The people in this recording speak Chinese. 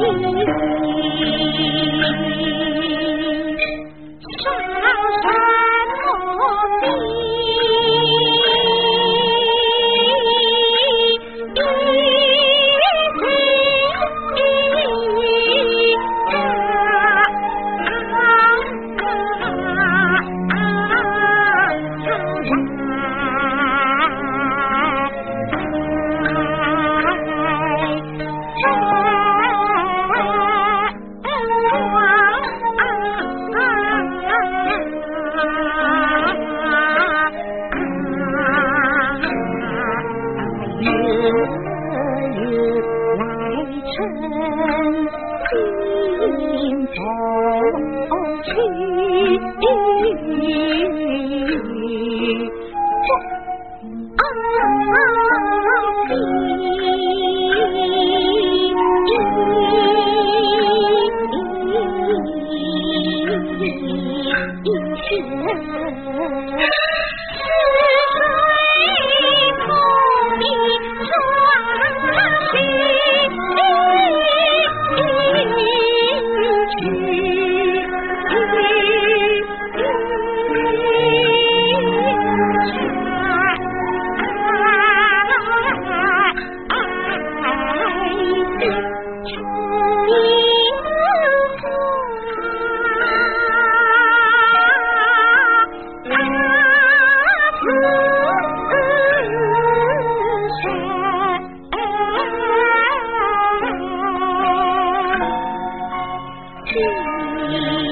你、昨日来趁今朝去正好你。